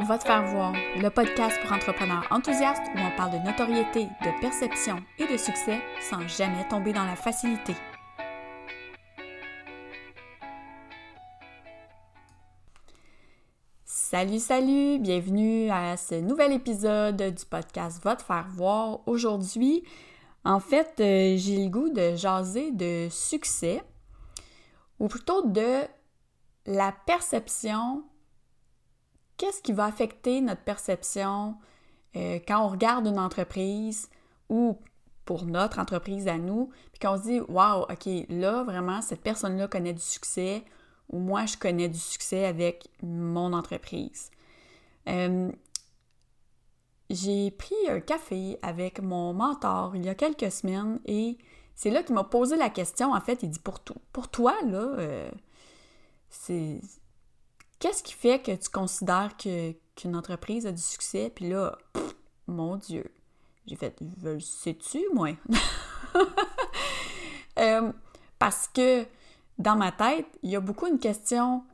Va te faire voir, le podcast pour entrepreneurs enthousiastes où on parle de notoriété, de perception et de succès sans jamais tomber dans la facilité. Salut, salut, bienvenue à ce nouvel épisode du podcast Va te faire voir. Aujourd'hui, en fait, euh, j'ai le goût de jaser de succès, ou plutôt de la perception qu'est-ce qui va affecter notre perception euh, quand on regarde une entreprise ou pour notre entreprise à nous, puis qu'on se dit Waouh, OK, là, vraiment, cette personne-là connaît du succès, ou moi, je connais du succès avec mon entreprise. Euh, j'ai pris un café avec mon mentor il y a quelques semaines et c'est là qu'il m'a posé la question. En fait, il dit Pour, toi, là, euh, c'est Qu'est-ce qui fait que tu considères qu'une entreprise a du succès? Puis là, mon Dieu, j'ai fait, sais-tu, moi? Euh, parce que dans ma tête, il y a beaucoup une question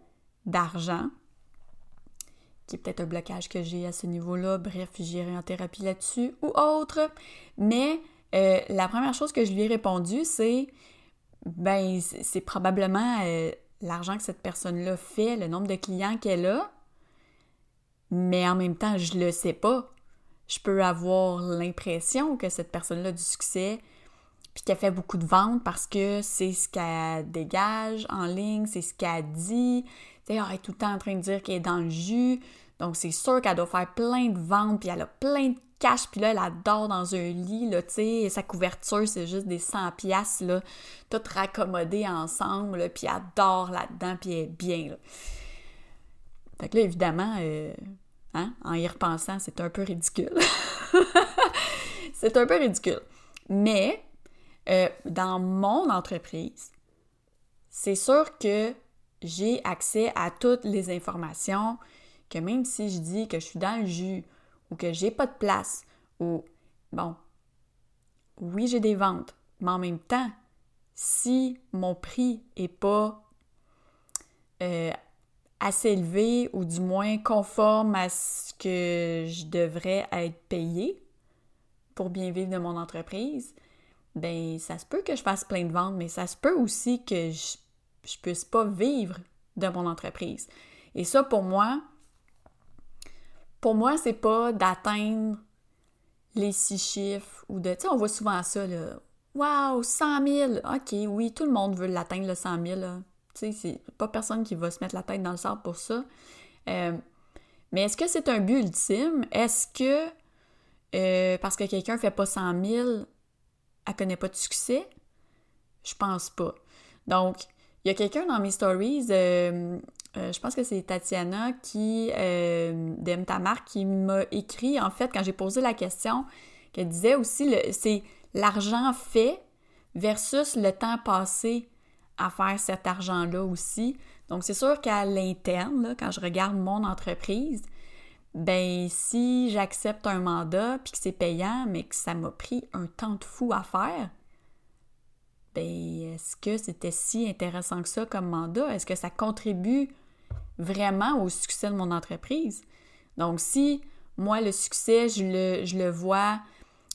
d'argent, qui est peut-être un blocage que j'ai à ce niveau-là. Bref, j'irai en thérapie là-dessus ou autre. Mais euh, la première chose que je lui ai répondu, c'est ben, c'est probablement euh, l'argent que cette personne-là fait, le nombre de clients qu'elle a, mais en même temps, je le sais pas. Je peux avoir l'impression que cette personne-là a du succès, puis qu'elle fait beaucoup de ventes parce que c'est ce qu'elle dégage en ligne, c'est ce qu'elle dit. Elle est tout le temps en train de dire qu'elle est dans le jus. Donc, c'est sûr qu'elle doit faire plein de ventes, puis elle a plein de cash, puis là, elle adore dans un lit, là, tu sais, sa couverture, c'est juste des 100 pièces là, toutes raccommodées ensemble, là, puis elle adore là-dedans, puis elle est bien, là. Fait que là, évidemment, euh, hein, en y repensant, c'est un peu ridicule. c'est un peu ridicule. Mais, euh, dans mon entreprise, c'est sûr que j'ai accès à toutes les informations, que même si je dis que je suis dans le jus que j'ai pas de place ou bon, oui, j'ai des ventes, mais en même temps, si mon prix est pas euh, assez élevé ou du moins conforme à ce que je devrais être payé pour bien vivre de mon entreprise, ben ça se peut que je fasse plein de ventes, mais ça se peut aussi que je, je puisse pas vivre de mon entreprise. Et ça, pour moi, pour moi, c'est pas d'atteindre les six chiffres ou de. Tu sais, on voit souvent ça, là. Waouh, 100 000! OK, oui, tout le monde veut l'atteindre, le 100 000. Tu sais, c'est pas personne qui va se mettre la tête dans le sable pour ça. Euh, mais est-ce que c'est un but ultime? Est-ce que euh, parce que quelqu'un fait pas 100 000, elle connaît pas de succès? Je pense pas. Donc, il y a quelqu'un dans mes stories, euh, euh, je pense que c'est Tatiana qui, euh, marque, qui m'a écrit, en fait, quand j'ai posé la question, qu'elle disait aussi, c'est l'argent fait versus le temps passé à faire cet argent-là aussi. Donc, c'est sûr qu'à l'interne, quand je regarde mon entreprise, ben si j'accepte un mandat puis que c'est payant, mais que ça m'a pris un temps de fou à faire, ben est-ce que c'était si intéressant que ça comme mandat? Est-ce que ça contribue vraiment au succès de mon entreprise. Donc, si moi, le succès, je le, je le vois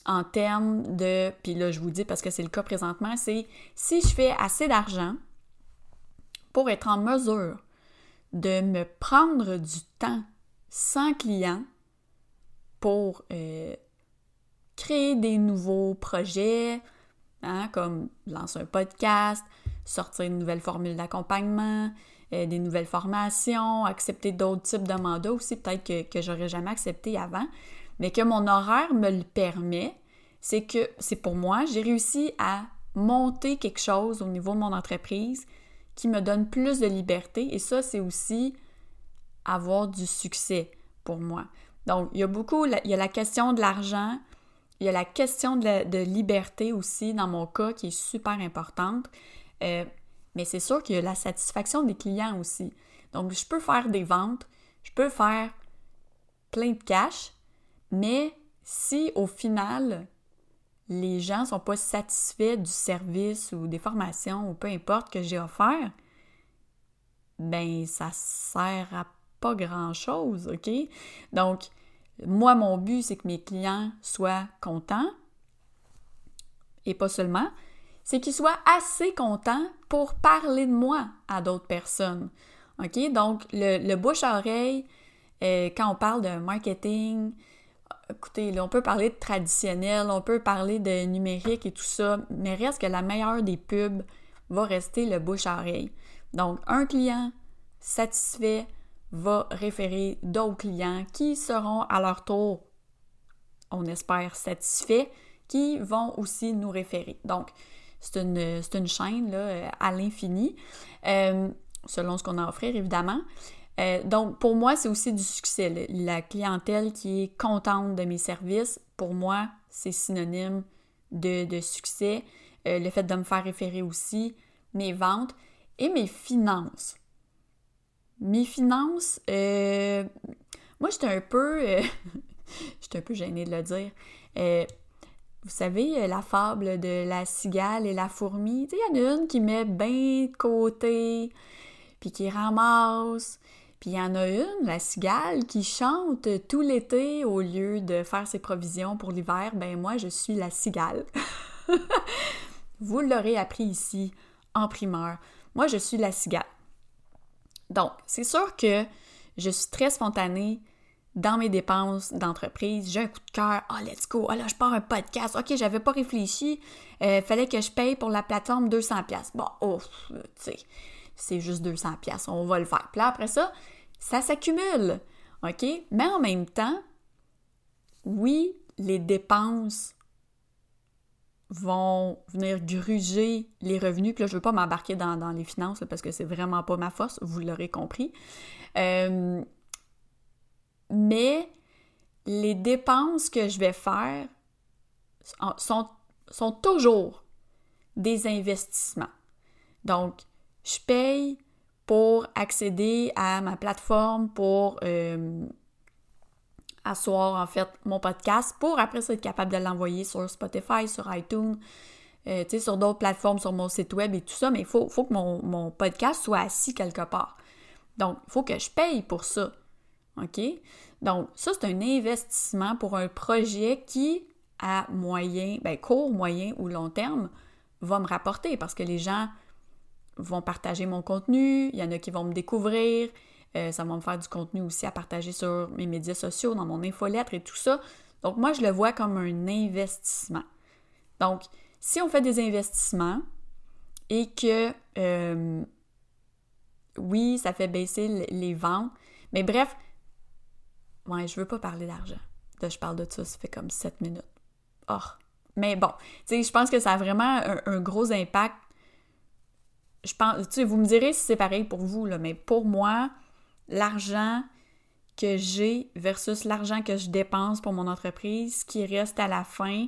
en termes de, puis là, je vous dis parce que c'est le cas présentement, c'est si je fais assez d'argent pour être en mesure de me prendre du temps sans client pour euh, créer des nouveaux projets, hein, comme lancer un podcast, sortir une nouvelle formule d'accompagnement, euh, des nouvelles formations, accepter d'autres types de mandats aussi, peut-être que, que j'aurais jamais accepté avant, mais que mon horaire me le permet, c'est que c'est pour moi, j'ai réussi à monter quelque chose au niveau de mon entreprise qui me donne plus de liberté et ça, c'est aussi avoir du succès pour moi. Donc, il y a beaucoup, il y a la question de l'argent, il y a la question de, de, liberté aussi, dans mon cas, qui est super importante. Euh, mais c'est sûr qu'il y a la satisfaction des clients aussi. Donc, je peux faire des ventes, je peux faire plein de cash, mais si au final, les gens ne sont pas satisfaits du service ou des formations ou peu importe que j'ai offert, ben ça sert à pas grand-chose, OK? Donc, moi, mon but, c'est que mes clients soient contents, et pas seulement, c'est qu'ils soient assez contents pour parler de moi à d'autres personnes. OK? Donc, le, bouche à oreille, euh, quand on parle de marketing, écoutez, là, on peut parler de traditionnel, on peut parler de numérique et tout ça, mais reste que la meilleure des pubs va rester le bouche à oreille. Donc, un client satisfait va référer d'autres clients qui seront à leur tour, on espère, satisfaits, qui vont aussi nous référer. Donc, c'est une, chaîne là, à l'infini, euh, selon ce qu'on a à offrir, évidemment. Euh, donc, pour moi, c'est aussi du succès. La clientèle qui est contente de mes services, pour moi, c'est synonyme de, succès. Euh, le fait de me faire référer aussi, mes ventes et mes finances. Mes finances, euh, moi, j'étais un peu... j'étais un peu gênée de le dire. Vous savez, la fable de la cigale et la fourmi, il y en a une qui met bien de côté, puis qui ramasse, puis il y en a une, la cigale, qui chante tout l'été au lieu de faire ses provisions pour l'hiver. Ben moi, je suis la cigale. Vous l'aurez appris ici en primeur. Moi, je suis la cigale. Donc, c'est sûr que je suis très spontanée dans mes dépenses d'entreprise. J'ai un coup de cœur. Oh, let's go. Oh là, je pars un podcast. OK, j'avais pas réfléchi. Euh, fallait que je paye pour la plateforme 200$. Bon, oh, tu sais c'est juste 200 pièces, on va le faire. Puis là, après ça, ça s'accumule, OK? Mais en même temps, oui, les dépenses vont venir gruger les revenus. Puis là, je veux pas m'embarquer dans, les finances parce que c'est vraiment pas ma force, vous l'aurez compris. Euh, mais les dépenses que je vais faire sont, sont toujours des investissements. Donc, je paye pour accéder à ma plateforme pour euh, asseoir en fait mon podcast pour après être capable de l'envoyer sur Spotify, sur iTunes, euh, sur d'autres plateformes, sur mon site web et tout ça, mais il faut, faut, que mon, mon, podcast soit assis quelque part. Donc, il faut que je paye pour ça. OK? Donc, ça, c'est un investissement pour un projet qui, à moyen, ben, court, moyen ou long terme, va me rapporter parce que les gens vont partager mon contenu, il y en a qui vont me découvrir, euh, ça va me faire du contenu aussi à partager sur mes médias sociaux, dans mon infolettre et tout ça. Donc moi, je le vois comme un investissement. Donc, si on fait des investissements et que, euh, oui, ça fait baisser les ventes, mais bref, ouais, je veux pas parler d'argent. je parle de ça, ça fait comme 7 minutes. Oh. Mais bon, tu sais, je pense que ça a vraiment un gros impact je pense, tu sais, vous me direz si c'est pareil pour vous, là, mais pour moi, l'argent que j'ai versus l'argent que je dépense pour mon entreprise, qui reste à la fin,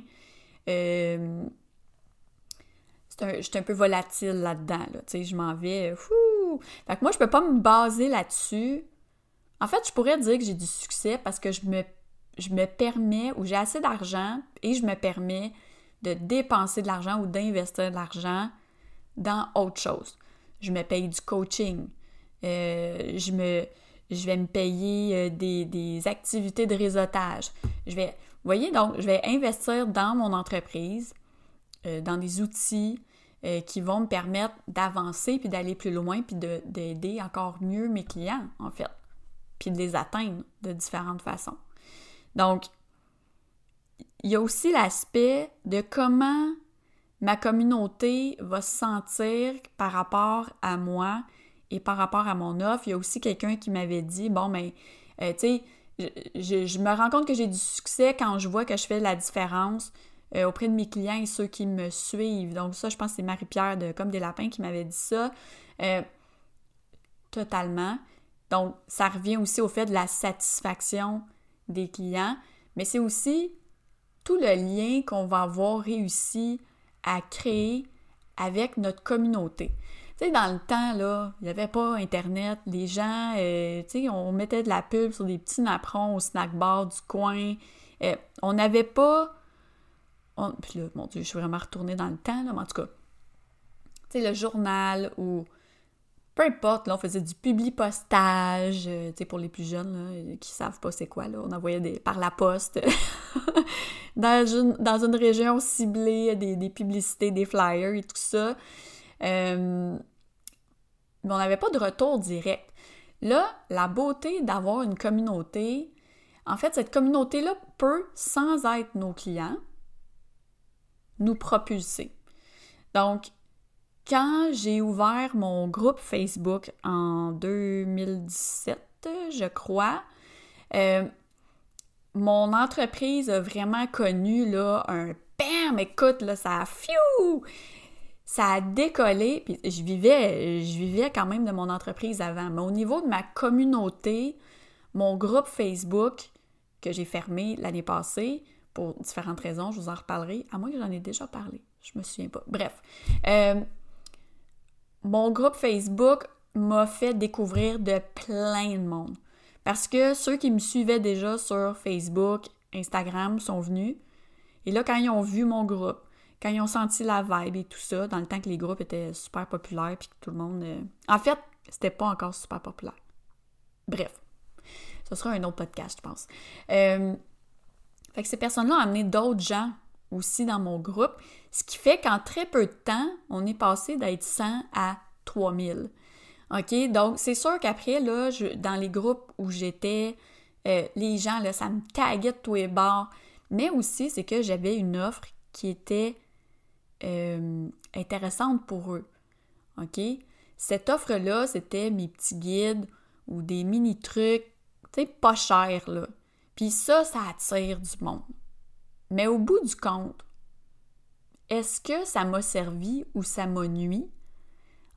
euh, je suis un peu volatile là-dedans, là, tu sais, je m'en vais, fou! Fait que moi, je peux pas me baser là-dessus. En fait, je pourrais dire que j'ai du succès parce que je me, permets, ou j'ai assez d'argent et je me permets de dépenser de l'argent ou d'investir de l'argent dans autre chose. Je me paye du coaching. Euh, je, vais me payer euh, des, activités de réseautage. Je vais, voyez, donc, je vais investir dans mon entreprise, euh, dans des outils qui vont me permettre d'avancer, puis d'aller plus loin, puis d'aider encore mieux mes clients, en fait, puis de les atteindre de différentes façons. Donc, il y a aussi l'aspect de comment ma communauté va se sentir par rapport à moi et par rapport à mon offre. Il y a aussi quelqu'un qui m'avait dit, bon, mais, ben, tu sais, je, me rends compte que j'ai du succès quand je vois que je fais la différence euh, auprès de mes clients et ceux qui me suivent. Donc ça, je pense que c'est Marie-Pierre de Comme des Lapins qui m'avait dit ça. Euh, totalement. Donc, ça revient aussi au fait de la satisfaction des clients, mais c'est aussi tout le lien qu'on va avoir réussi à créer avec notre communauté. Tu sais, dans le temps, là, il n'y avait pas Internet. Les gens, euh, tu sais, on mettait de la pub sur des petits napperons au snack bar du coin. Euh, on n'avait pas... Puis là, mon Dieu, je suis vraiment retournée dans le temps, là, mais en tout cas, tu sais, le journal ou peu importe, là, on faisait du publi-postage, euh, tu sais, pour les plus jeunes, là, qui savent pas c'est quoi, là, on envoyait des, par la poste dans, une, dans une région ciblée, des, des, publicités, des flyers et tout ça. Euh, mais on n'avait pas de retour direct. Là, la beauté d'avoir une communauté, en fait, cette communauté-là peut, sans être nos clients, nous propulser. Donc, quand j'ai ouvert mon groupe Facebook en 2017, je crois, euh, mon entreprise a vraiment connu là, un bam, écoute, ça a fiou! Ça a décollé, puis je vivais, je vivais quand même de mon entreprise avant. Mais au niveau de ma communauté, mon groupe Facebook, que j'ai fermé l'année passée, pour différentes raisons, je vous en reparlerai, à moins que j'en ai déjà parlé, je me souviens pas. Bref, euh, mon groupe Facebook m'a fait découvrir de plein de monde. Parce que ceux qui me suivaient déjà sur Facebook, Instagram sont venus. Et là, quand ils ont vu mon groupe, quand ils ont senti la vibe et tout ça, dans le temps que les groupes étaient super populaires puis que tout le monde. Euh, en fait, c'était pas encore super populaire. Bref, ce sera un autre podcast, je pense. Euh, fait que ces personnes-là ont amené d'autres gens aussi dans mon groupe, ce qui fait qu'en très peu de temps, on est passé d'être 100 à 3000. OK? Donc, c'est sûr qu'après, là, dans les groupes où j'étais, euh, les gens, là, ça me taguait de tous les bords. Mais aussi, c'est que j'avais une offre qui était euh, intéressante pour eux. OK? Cette offre-là, c'était mes petits guides ou des mini-trucs, tu sais, pas chers, là. Puis ça, ça attire du monde. Mais au bout du compte, est-ce que ça m'a servi ou ça m'a nuit?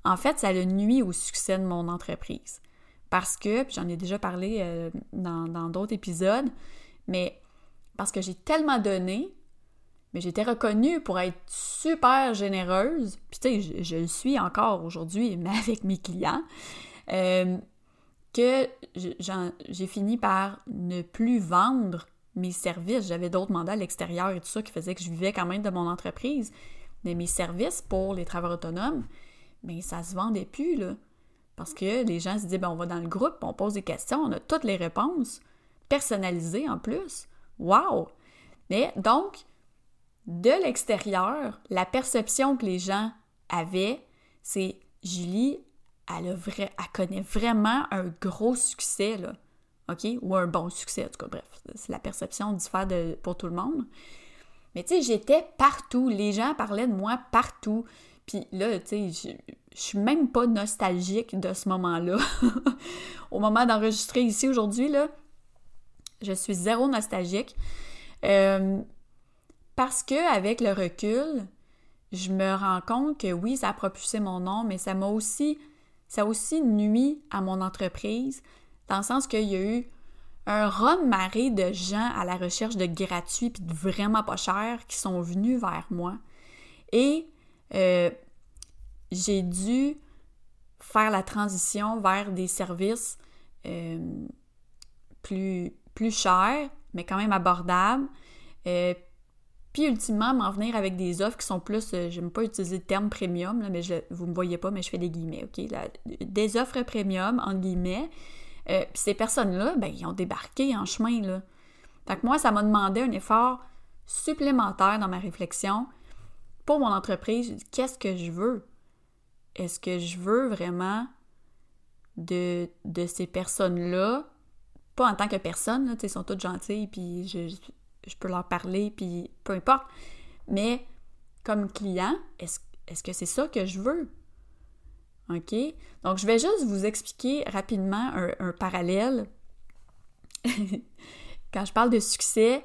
En fait, ça le nuit au succès de mon entreprise. Parce que, j'en ai déjà parlé euh, dans d'autres épisodes, mais parce que j'ai tellement donné, mais j'étais reconnue pour être super généreuse, puis tu sais, je, le suis encore aujourd'hui, mais avec mes clients, euh, que j'ai fini par ne plus vendre mes services. J'avais d'autres mandats à l'extérieur et tout ça qui faisait que je vivais quand même de mon entreprise. Mais mes services pour les travailleurs autonomes, mais ça se vendait plus, là. Parce que les gens se disaient, ben, on va dans le groupe, on pose des questions, on a toutes les réponses, personnalisées en plus. Wow! Mais donc, de l'extérieur, la perception que les gens avaient, c'est Julie, elle, a connaît vraiment un gros succès. OK? Ou un bon succès, en tout cas, bref. C'est la perception diffère de, pour tout le monde. Mais tu sais, j'étais partout. Les gens parlaient de moi partout. Puis là, tu sais, je suis même pas nostalgique de ce moment-là. Au moment d'enregistrer ici aujourd'hui, là, je suis zéro nostalgique. Euh, parce que avec le recul, je me rends compte que oui, ça a propulsé mon nom, mais ça m'a aussi, ça a aussi nuit à mon entreprise, dans le sens qu'il y a eu un run marée de gens à la recherche de gratuits puis de vraiment pas cher qui sont venus vers moi. Et euh, j'ai dû faire la transition vers des services euh, plus, plus chers, mais quand même abordables. Euh, puis ultimement, m'en venir avec des offres qui sont plus, je j'aime pas utiliser le terme premium, mais je, vous me voyez pas, mais je fais des guillemets, OK? des offres premium, en guillemets, euh, puis ces personnes-là, ben, ils ont débarqué en chemin, là. Fait que moi, ça m'a demandé un effort supplémentaire dans ma réflexion pour mon entreprise. Qu'est-ce que je veux? Est-ce que je veux vraiment de, de ces personnes-là, pas en tant que personne, là, ils sont toutes gentilles, puis je, je, peux leur parler, puis peu importe, mais comme client, est-ce est -ce que c'est ça que je veux? OK? Donc, je vais juste vous expliquer rapidement un, parallèle. Quand je parle de succès,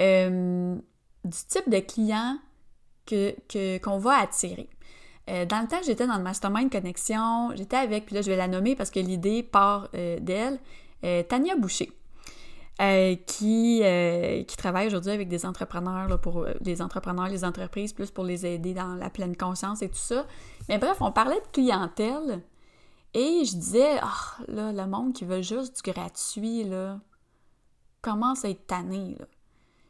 euh, du type de client qu'on que, qu'on va attirer. Euh, dans le temps j'étais dans le Mastermind Connexion, j'étais avec, puis là je vais la nommer parce que l'idée part euh, d'elle, Tania Boucher. Euh, qui, euh, qui travaille aujourd'hui avec des entrepreneurs, là, pour euh, les entrepreneurs, les entreprises, plus pour les aider dans la pleine conscience et tout ça. Mais bref, on parlait de clientèle et je disais, ah, là, le monde qui veut juste du gratuit, là, commence à être tanné, là.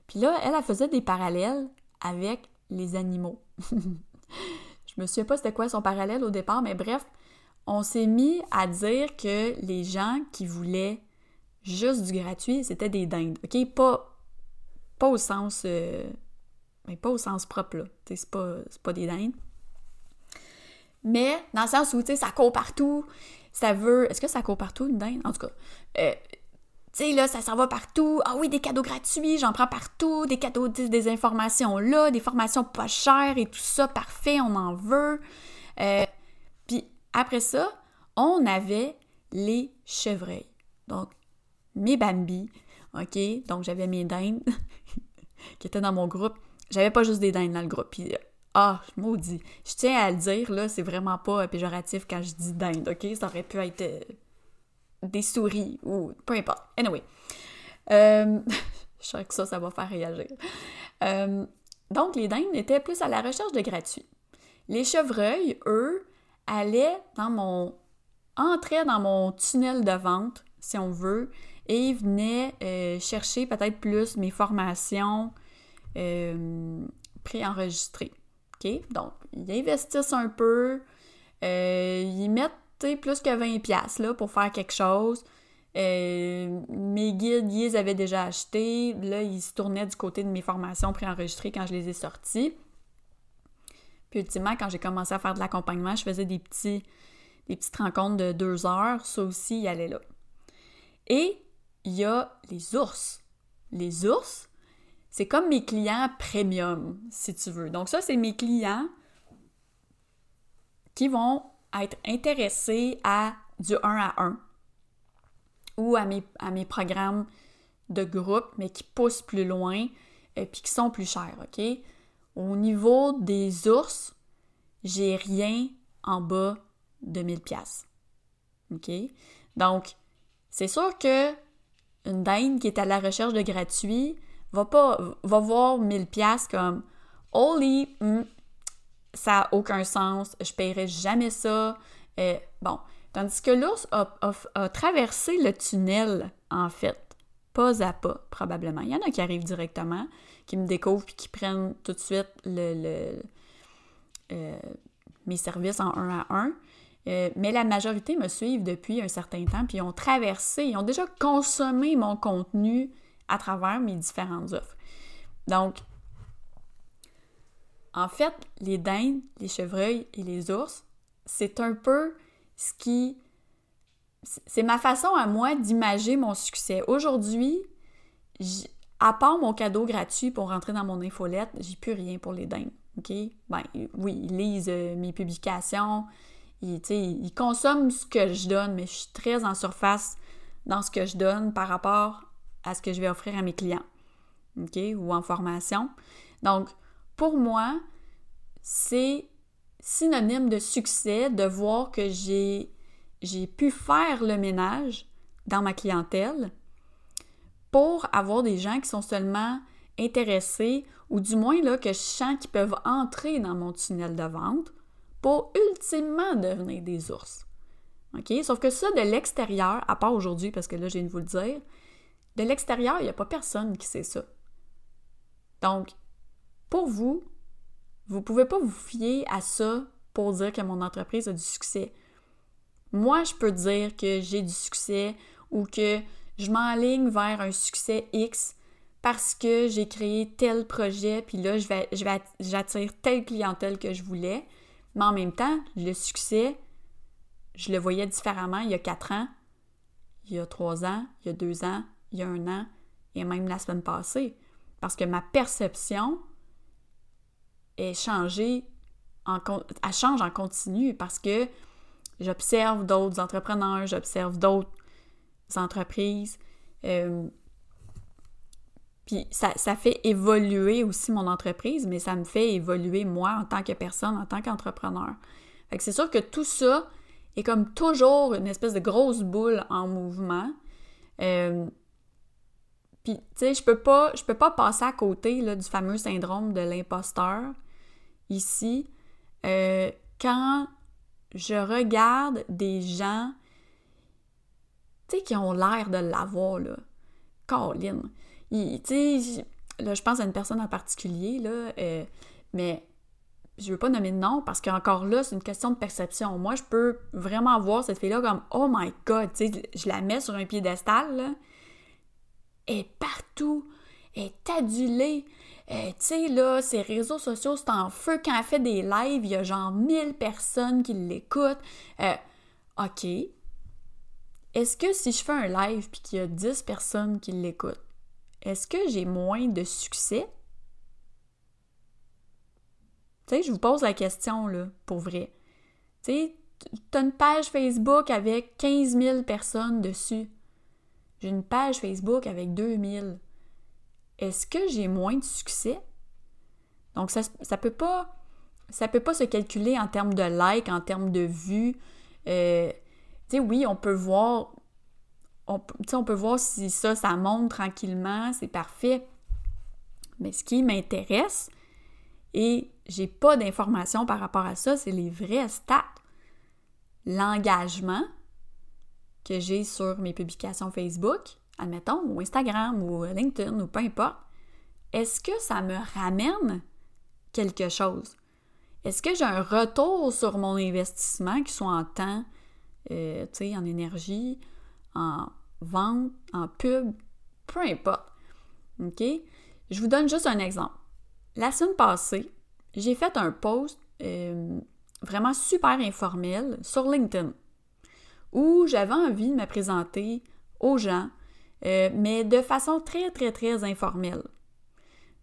Puis là, elle, elle faisait des parallèles avec les animaux. je me souviens pas c'était quoi son parallèle au départ, mais bref, on s'est mis à dire que les gens qui voulaient juste du gratuit, c'était des dindes, OK? Pas, pas au sens... Euh, mais pas au sens propre, là. C'est pas, pas des dindes. Mais dans le sens où, tu sais, ça court partout, ça veut... Est-ce que ça court partout, une dinde? En tout cas, euh, tu sais, là, ça s'en va partout. Ah oui, des cadeaux gratuits, j'en prends partout, des cadeaux, des informations là, des formations pas chères et tout ça, parfait, on en veut. Euh, puis après ça, on avait les chevreuils. Donc, mes Bambi, OK? Donc, j'avais mes dindes qui étaient dans mon groupe. J'avais pas juste des dindes dans le groupe. Puis, ah, maudit. Je tiens à le dire, là, c'est vraiment pas péjoratif quand je dis dinde, OK? Ça aurait pu être euh, des souris ou peu importe. Anyway. Euh, je sais que ça, ça va faire réagir. Euh, donc, les dindes étaient plus à la recherche de gratuit. Les chevreuils, eux, allaient dans mon... entraient dans mon tunnel de vente, si on veut, et venaient euh, chercher peut-être plus mes formations préenregistrées. OK? Donc, ils investissent un peu, ils mettent plus que 20$ là, pour faire quelque chose. Euh, mes guides, ils avaient déjà achetés. Là, ils se tournaient du côté de mes formations préenregistrées quand je les ai sorties. Puis ultimement, quand j'ai commencé à faire de l'accompagnement, je faisais des, petits, des petites rencontres de deux heures. Ça aussi, il allait là. Et il y a les ours. Les ours, c'est comme mes clients premium, si tu veux. Donc ça, c'est mes clients qui vont être intéressé à du 1 à 1 ou à mes, à mes programmes de groupe, mais qui poussent plus loin et puis qui sont plus chers, OK? Au niveau des ours, j'ai rien en bas de 1000 pièces. OK? Donc, c'est sûr que une dinde qui est à la recherche de gratuit va pas va voir 1000 pièces comme holy hmm, ça n'a aucun sens, je paierai jamais ça. Euh, bon, tandis que l'ours a, traversé le tunnel, en fait, pas à pas, probablement. Il y en a qui arrivent directement, qui me découvrent puis qui prennent tout de suite le, euh, mes services en un à un. Euh, mais la majorité me suivent depuis un certain temps, puis ils ont traversé, ils ont déjà consommé mon contenu à travers mes différentes offres. Donc, en fait, les dindes, les chevreuils et les ours, c'est un peu ce qui... C'est ma façon à moi d'imager mon succès. Aujourd'hui, à part mon cadeau gratuit pour rentrer dans mon infolette, j'ai plus rien pour les dindes. OK? Ben oui, ils lisent euh, mes publications, ils, consomment ce que je donne, mais je suis très en surface dans ce que je donne par rapport à ce que je vais offrir à mes clients. OK? Ou en formation. Donc, pour moi, c'est synonyme de succès de voir que j'ai, pu faire le ménage dans ma clientèle pour avoir des gens qui sont seulement intéressés ou du moins là, que je sens qu'ils peuvent entrer dans mon tunnel de vente pour ultimement devenir des ours. OK? Sauf que ça, de l'extérieur, à part aujourd'hui, parce que là, je viens de vous le dire, de l'extérieur, il n'y a pas personne qui sait ça. Donc, pour vous, vous ne pouvez pas vous fier à ça pour dire que mon entreprise a du succès. Moi, je peux dire que j'ai du succès ou que je m'enligne vers un succès X parce que j'ai créé tel projet, puis là, je vais, je j'attire telle clientèle que je voulais. Mais en même temps, le succès, je le voyais différemment il y a quatre ans, il y a trois ans, il y a deux ans, il y a un an, et même la semaine passée. Parce que ma perception est changée, en, elle change en continu parce que j'observe d'autres entrepreneurs, j'observe d'autres entreprises. Euh, ça, fait évoluer aussi mon entreprise, mais ça me fait évoluer moi en tant que personne, en tant qu'entrepreneur. Fait que c'est sûr que tout ça est comme toujours une espèce de grosse boule en mouvement. Euh, puis, tu sais, je peux pas, je peux pas passer à côté du fameux syndrome de l'imposteur ici. Euh, quand je regarde des gens, tu sais, qui ont l'air de l'avoir, là. Colin. Tu sais, là, je pense à une personne en particulier, là, euh, mais je veux pas nommer de nom parce qu'encore là, c'est une question de perception. Moi, je peux vraiment voir cette fille-là comme Oh my god, tu sais, je la mets sur un piédestal, là. Elle est partout, elle est adulée. Euh, tu sais, là, ses réseaux sociaux, c'est en feu. Quand elle fait des lives, il y a genre 1000 personnes qui l'écoutent. Euh, OK. Est-ce que si je fais un live puis qu'il y a 10 personnes qui l'écoutent, est-ce que j'ai moins de succès? Tu je vous pose la question, là, pour vrai. Tu sais, une page Facebook avec 15 000 personnes dessus. J'ai une page Facebook avec 2000. Est-ce que j'ai moins de succès? Donc, ça, ça peut pas... Ça peut pas se calculer en termes de likes, en termes de vues. Euh, oui, on peut voir... On, peut voir si ça, ça monte tranquillement, c'est parfait. Mais ce qui m'intéresse, et j'ai pas d'informations par rapport à ça, c'est les vrais stats. L'engagement que j'ai sur mes publications Facebook, admettons, ou Instagram, ou LinkedIn, ou peu importe, est-ce que ça me ramène quelque chose? Est-ce que j'ai un retour sur mon investissement, qui soit en temps, euh, en énergie, en vente, en pub, peu importe. OK? Je vous donne juste un exemple. La semaine passée, j'ai fait un post euh, vraiment super informel sur LinkedIn où j'avais envie de me présenter aux gens, euh, mais de façon très, très, très informelle.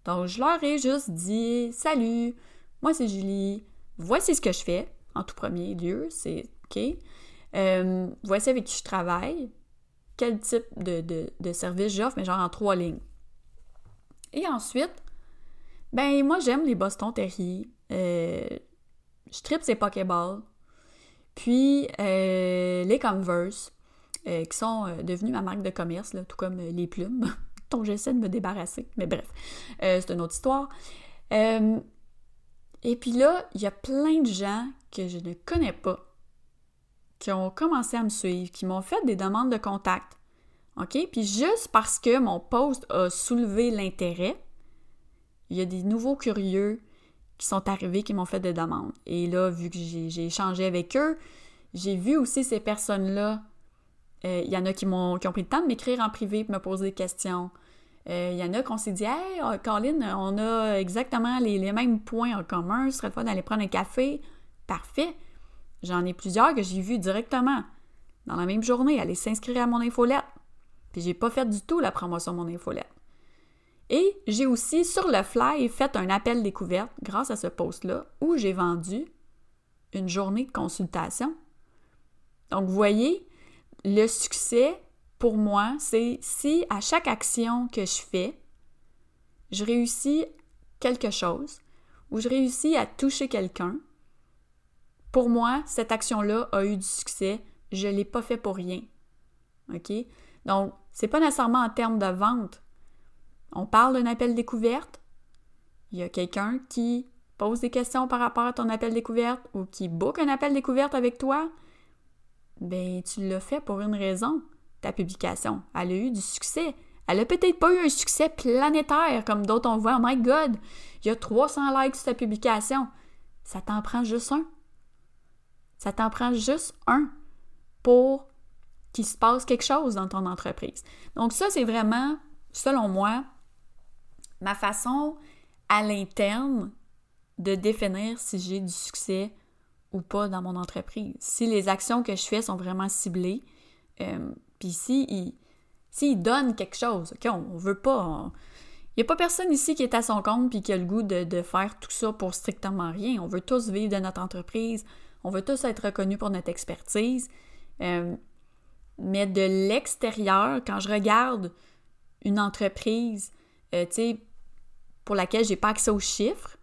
Donc, je leur ai juste dit Salut, moi c'est Julie, voici ce que je fais en tout premier lieu, c'est OK? Euh, voici avec qui je travaille, quel type de, de service j'offre, mais genre en trois lignes. Et ensuite, ben, moi, j'aime les Boston Terriers. Euh, je tripe ces Pokéballs. Puis, euh, les Converse, euh, qui sont devenus ma marque de commerce, tout comme les plumes, dont j'essaie de me débarrasser. Mais bref, c'est une autre histoire. et puis là, il y a plein de gens que je ne connais pas qui ont commencé à me suivre, qui m'ont fait des demandes de contact. OK? Puis juste parce que mon post a soulevé l'intérêt, il y a des nouveaux curieux qui sont arrivés, qui m'ont fait des demandes. Et là, vu que j'ai échangé avec eux, j'ai vu aussi ces personnes-là. Euh, il y en a qui, m'ont qui ont pris le temps de m'écrire en privé pour me poser des questions. Euh, il y en a qu'on s'est dit Hey, oh, Colin, on a exactement les, mêmes points en commun, ce serait le fun d'aller prendre un café. Parfait. J'en ai plusieurs que j'ai vus directement dans la même journée aller s'inscrire à mon infolette. Puis j'ai pas fait du tout la promotion de mon infolette. Et j'ai aussi sur le fly fait un appel découverte grâce à ce post-là où j'ai vendu une journée de consultation. Donc, vous voyez, le succès pour moi, c'est si à chaque action que je fais, je réussis quelque chose ou je réussis à toucher quelqu'un, pour moi, cette action-là a eu du succès. Je ne l'ai pas fait pour rien. OK? Donc, c'est pas nécessairement en termes de vente on parle d'un appel découverte, il y a quelqu'un qui pose des questions par rapport à ton appel découverte ou qui book un appel découverte avec toi, ben tu l'as fait pour une raison. Ta publication, elle a eu du succès. Elle a peut-être pas eu un succès planétaire comme d'autres on voit. Oh my God, il y a 300 likes sur ta publication. Ça t'en prend juste un. Ça t'en prend juste un pour qu'il se passe quelque chose dans ton entreprise. Donc ça, c'est vraiment, selon moi, ma façon à l'interne de définir si j'ai du succès ou pas dans mon entreprise. Si les actions que je fais sont vraiment ciblées, euh, puis si s'ils donnent quelque chose, OK, on, veut pas... Il n'y a pas personne ici qui est à son compte puis qui a le goût de, faire tout ça pour strictement rien. On veut tous vivre de notre entreprise, on veut tous être reconnus pour notre expertise. Euh, mais de l'extérieur, quand je regarde une entreprise, euh, tu sais, pour laquelle j'ai pas accès aux chiffres,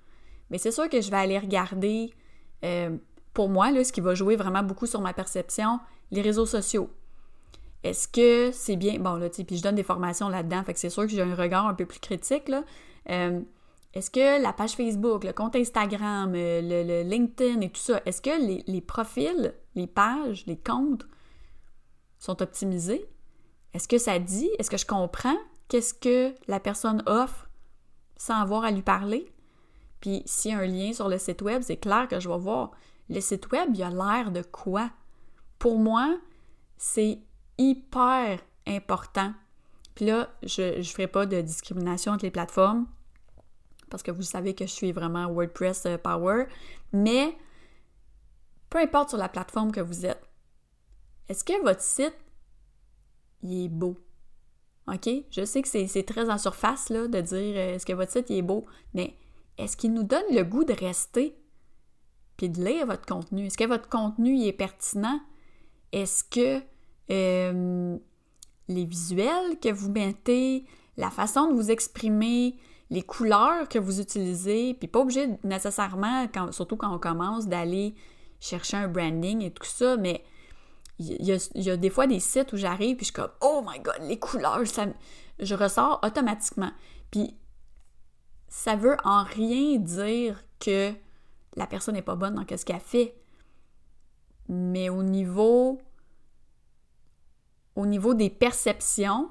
mais c'est sûr que je vais aller regarder, euh, pour moi, là, ce qui va jouer vraiment beaucoup sur ma perception, les réseaux sociaux. Est-ce que c'est bien, bon là, tu sais, puis je donne des formations là-dedans, fait que c'est sûr que j'ai un regard un peu plus critique, là. Est-ce que la page Facebook, le compte Instagram, euh, le, LinkedIn et tout ça, est-ce que les, profils, les pages, les comptes sont optimisés? Est-ce que ça dit? Est-ce que je comprends qu'est-ce que la personne offre sans avoir à lui parler? Puis s'il y a un lien sur le site web, c'est clair que je vais voir. Le site web, il a l'air de quoi? Pour moi, c'est hyper important. Puis là, je ne ferai pas de discrimination entre les plateformes parce que vous savez que je suis vraiment WordPress euh, Power, mais peu importe sur la plateforme que vous êtes, est-ce que votre site, il est beau? OK? Je sais que c'est très en surface là, de dire euh, est-ce que votre site il est beau, mais est-ce qu'il nous donne le goût de rester puis de lire votre contenu? Est-ce que votre contenu est pertinent? Est-ce que euh, les visuels que vous mettez, la façon de vous exprimer, les couleurs que vous utilisez, puis pas obligé nécessairement, surtout quand on commence, d'aller chercher un branding et tout ça, mais il y, a, des fois des sites où j'arrive puis je suis comme oh my god les couleurs ça je ressors automatiquement. Puis ça veut en rien dire que la personne n'est pas bonne dans ce qu'elle fait. Mais au niveau au niveau des perceptions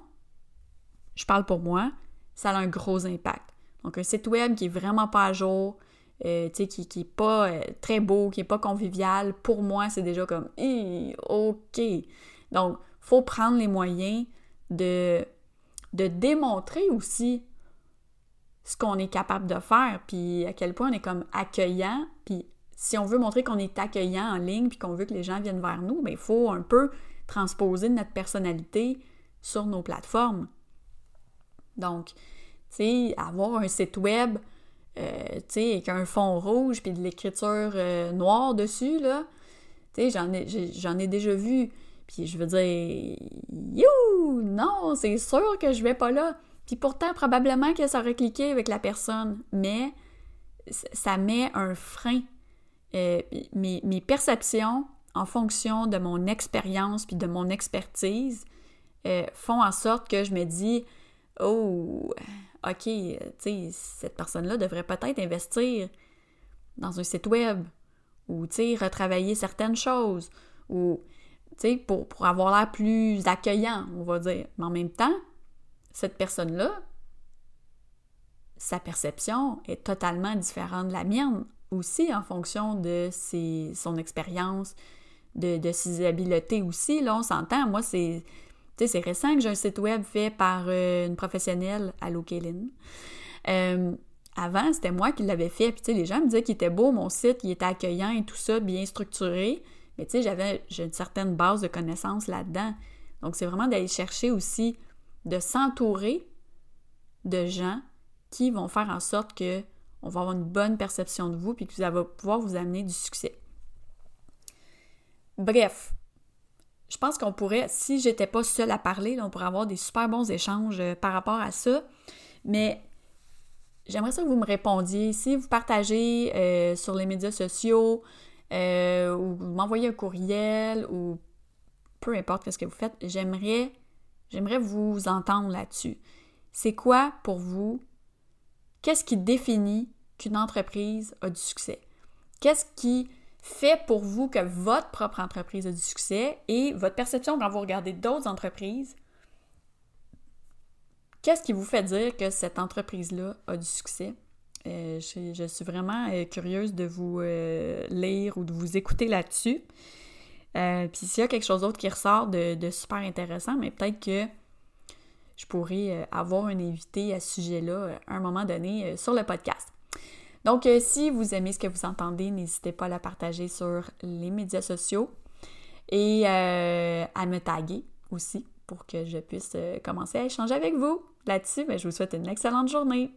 je parle pour moi ça a un gros impact donc un site web qui est vraiment pas à jour euh, qui, qui est pas euh, très beau, qui est pas convivial, pour moi, c'est déjà comme OK. Donc, faut prendre les moyens de, de démontrer aussi ce qu'on est capable de faire, puis à quel point on est comme accueillant, puis si on veut montrer qu'on est accueillant en ligne, puis qu'on veut que les gens viennent vers nous, bien, il faut un peu transposer notre personnalité sur nos plateformes. Donc, tu sais, avoir un site web euh, tu sais, avec un fond rouge puis de l'écriture euh, noire dessus, là. Tu sais, j'en ai, déjà vu. Puis je veux dire, you! Non, c'est sûr que je vais pas là. Puis pourtant, probablement que ça aurait cliqué avec la personne. Mais ça met un frein. Euh, mes, mes, perceptions, en fonction de mon expérience puis de mon expertise, font en sorte que je me dis, oh, OK, tu sais, cette personne-là devrait peut-être investir dans un site web ou, tu sais, retravailler certaines choses ou, tu pour avoir l'air plus accueillant, on va dire. Mais en même temps, cette personne-là, sa perception est totalement différente de la mienne aussi en fonction de ses, son expérience, de, de, ses habiletés aussi. Là, on s'entend. Moi, c'est c'est récent que j'ai un site web fait par euh, une professionnelle, Allo Kéline. Euh, avant, c'était moi qui l'avais fait. Puis, tu sais, les gens me disaient qu'il était beau, mon site, il était accueillant et tout ça, bien structuré. Mais, tu sais, j'avais une certaine base de connaissances là-dedans. Donc, c'est vraiment d'aller chercher aussi de s'entourer de gens qui vont faire en sorte que on va avoir une bonne perception de vous puis que ça va pouvoir vous amener du succès. Bref, je pense qu'on pourrait, si j'étais pas seule à parler, on pourrait avoir des super bons échanges euh, par rapport à ça. Mais j'aimerais ça que vous me répondiez. Si vous partagez euh, sur les médias sociaux, euh, ou vous m'envoyez un courriel, ou peu importe ce que vous faites, j'aimerais, j'aimerais vous entendre là-dessus. C'est quoi pour vous? Qu'est-ce qui définit qu'une entreprise a du succès? Qu'est-ce qui fait pour vous que votre propre entreprise a du succès et votre perception quand vous regardez d'autres entreprises, qu'est-ce qui vous fait dire que cette entreprise-là a du succès? Euh, je, suis vraiment euh, curieuse de vous euh, lire ou de vous écouter là-dessus. Puis s'il y a quelque chose d'autre qui ressort de, de super intéressant, mais peut-être que je pourrais avoir un invité à ce sujet-là à un moment donné sur le podcast. Donc, euh, si vous aimez ce que vous entendez, n'hésitez pas à la partager sur les médias sociaux et euh, à me taguer aussi pour que je puisse euh, commencer à échanger avec vous. Là-dessus, ben, je vous souhaite une excellente journée.